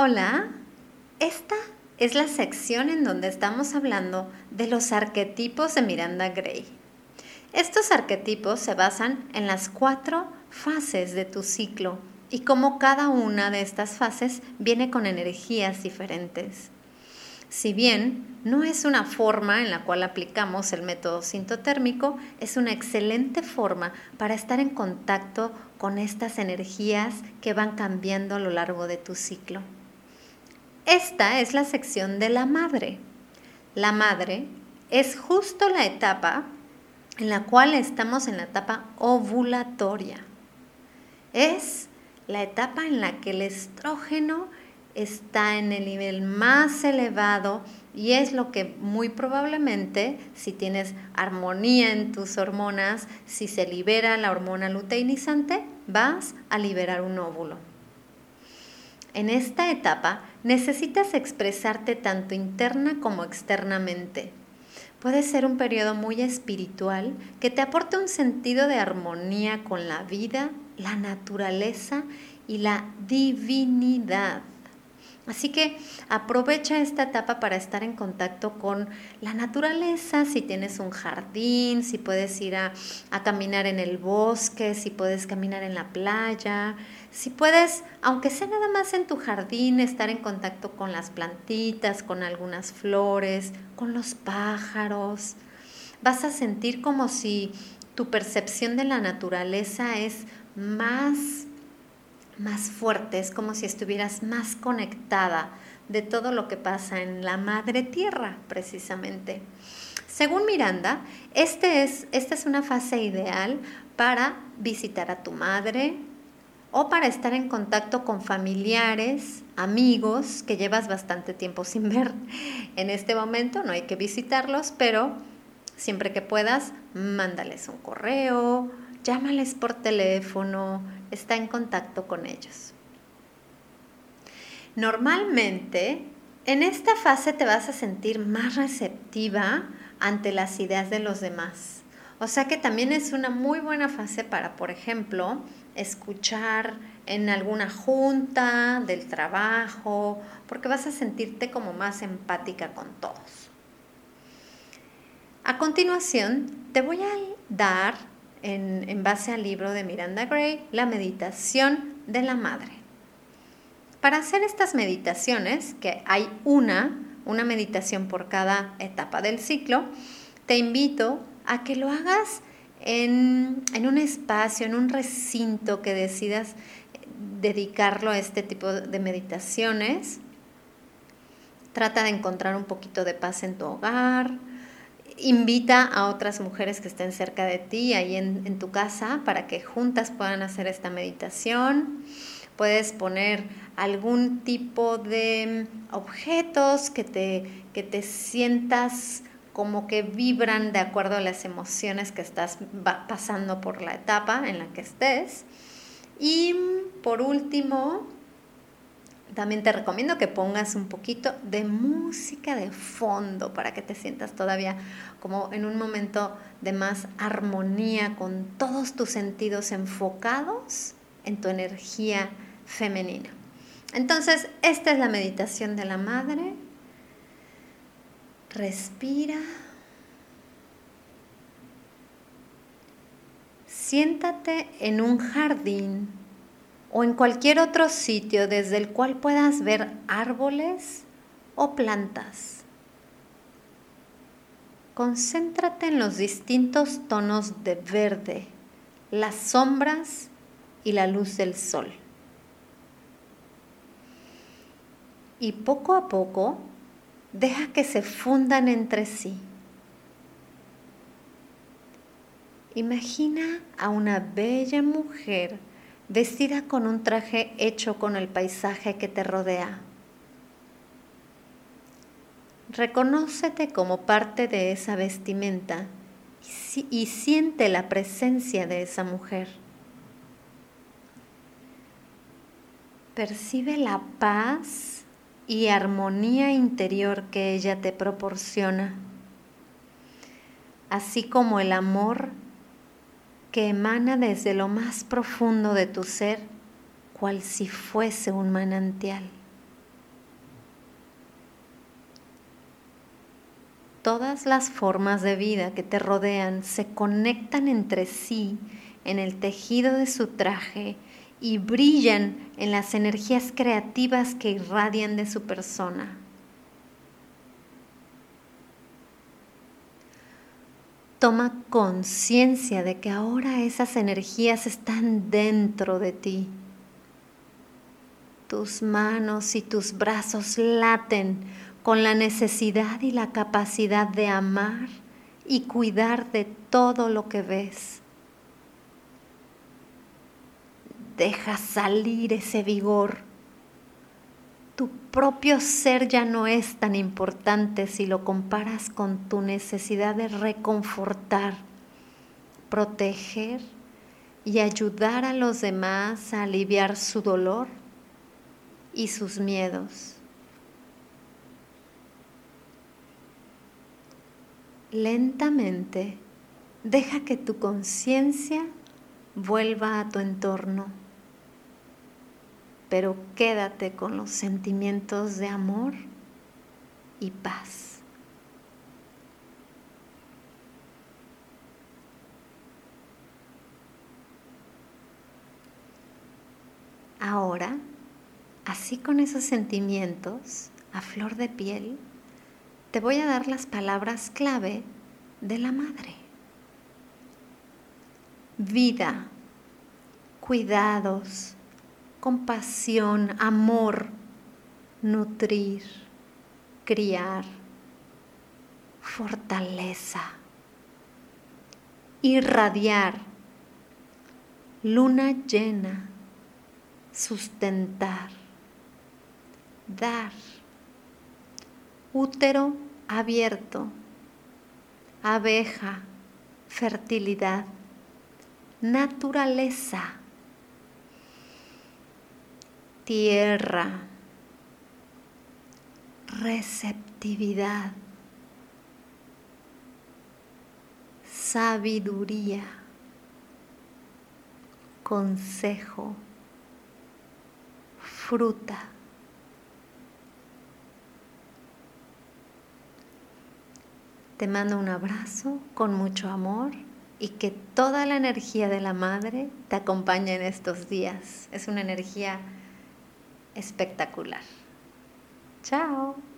Hola, esta es la sección en donde estamos hablando de los arquetipos de Miranda Gray. Estos arquetipos se basan en las cuatro fases de tu ciclo y cómo cada una de estas fases viene con energías diferentes. Si bien no es una forma en la cual aplicamos el método sintotérmico, es una excelente forma para estar en contacto con estas energías que van cambiando a lo largo de tu ciclo. Esta es la sección de la madre. La madre es justo la etapa en la cual estamos en la etapa ovulatoria. Es la etapa en la que el estrógeno está en el nivel más elevado y es lo que muy probablemente, si tienes armonía en tus hormonas, si se libera la hormona luteinizante, vas a liberar un óvulo. En esta etapa necesitas expresarte tanto interna como externamente. Puede ser un periodo muy espiritual que te aporte un sentido de armonía con la vida, la naturaleza y la divinidad. Así que aprovecha esta etapa para estar en contacto con la naturaleza, si tienes un jardín, si puedes ir a, caminar en el bosque, si puedes caminar en la playa, si puedes, aunque sea nada más en tu jardín, estar en contacto con las plantitas, con algunas flores, con los pájaros, vas a sentir como si tu percepción de la naturaleza es más más fuerte, es como si estuvieras más conectada de todo lo que pasa en la madre tierra, precisamente. Según Miranda, este es, esta es una fase ideal para visitar a tu madre o para estar en contacto con familiares, amigos que llevas bastante tiempo sin ver. En este momento no hay que visitarlos, pero siempre que puedas, mándales un correo, llámales por teléfono, está en contacto con ellos. Normalmente, en esta fase te vas a sentir más receptiva ante las ideas de los demás. O sea que también es una muy buena fase para, por ejemplo, escuchar en alguna junta del trabajo, porque vas a sentirte como más empática con todos. A continuación, te voy a dar en, base al libro de Miranda Gray, La meditación de la madre. Para hacer estas meditaciones, que hay una, una meditación por cada etapa del ciclo, te invito a que lo hagas en, en, un espacio, en un recinto que decidas dedicarlo a este tipo de meditaciones. Trata de encontrar un poquito de paz en tu hogar, invita a otras mujeres que estén cerca de ti, ahí en, tu casa, para que juntas puedan hacer esta meditación. Puedes poner algún tipo de objetos que te, que te sientas como que vibran de acuerdo a las emociones que estás pasando por la etapa en la que estés. Y por último, también te recomiendo que pongas un poquito de música de fondo para que te sientas todavía como en un momento de más armonía con todos tus sentidos enfocados en tu energía femenina. Entonces, esta es la meditación de la madre. Respira. Siéntate en un jardín o en cualquier otro sitio desde el cual puedas ver árboles o plantas. Concéntrate en los distintos tonos de verde, las sombras y la luz del sol. Y poco a poco deja que se fundan entre sí. Imagina a una bella mujer vestida con un traje hecho con el paisaje que te rodea. Reconócete como parte de esa vestimenta y, siente la presencia de esa mujer. Percibe la paz y armonía interior que ella te proporciona, así como el amor que emana desde lo más profundo de tu ser, cual si fuese un manantial. Todas las formas de vida que te rodean se conectan entre sí en el tejido de su traje y brillan en las energías creativas que irradian de su persona. Toma conciencia de que ahora esas energías están dentro de ti. Tus manos y tus brazos laten con la necesidad y la capacidad de amar y cuidar de todo lo que ves. Deja salir ese vigor. Tu propio ser ya no es tan importante si lo comparas con tu necesidad de reconfortar, proteger y ayudar a los demás a aliviar su dolor y sus miedos. Lentamente deja que tu conciencia vuelva a tu entorno pero quédate con los sentimientos de amor y paz. Ahora, así con esos sentimientos a flor de piel, te voy a dar las palabras clave de la madre. Vida, cuidados, compasión, amor, nutrir, criar, fortaleza, irradiar, luna llena, sustentar, dar, útero abierto, abeja, fertilidad, naturaleza tierra, receptividad, sabiduría, consejo, fruta. Te mando un abrazo con mucho amor y que toda la energía de la madre te acompañe en estos días. Es una energía espectacular. Chao.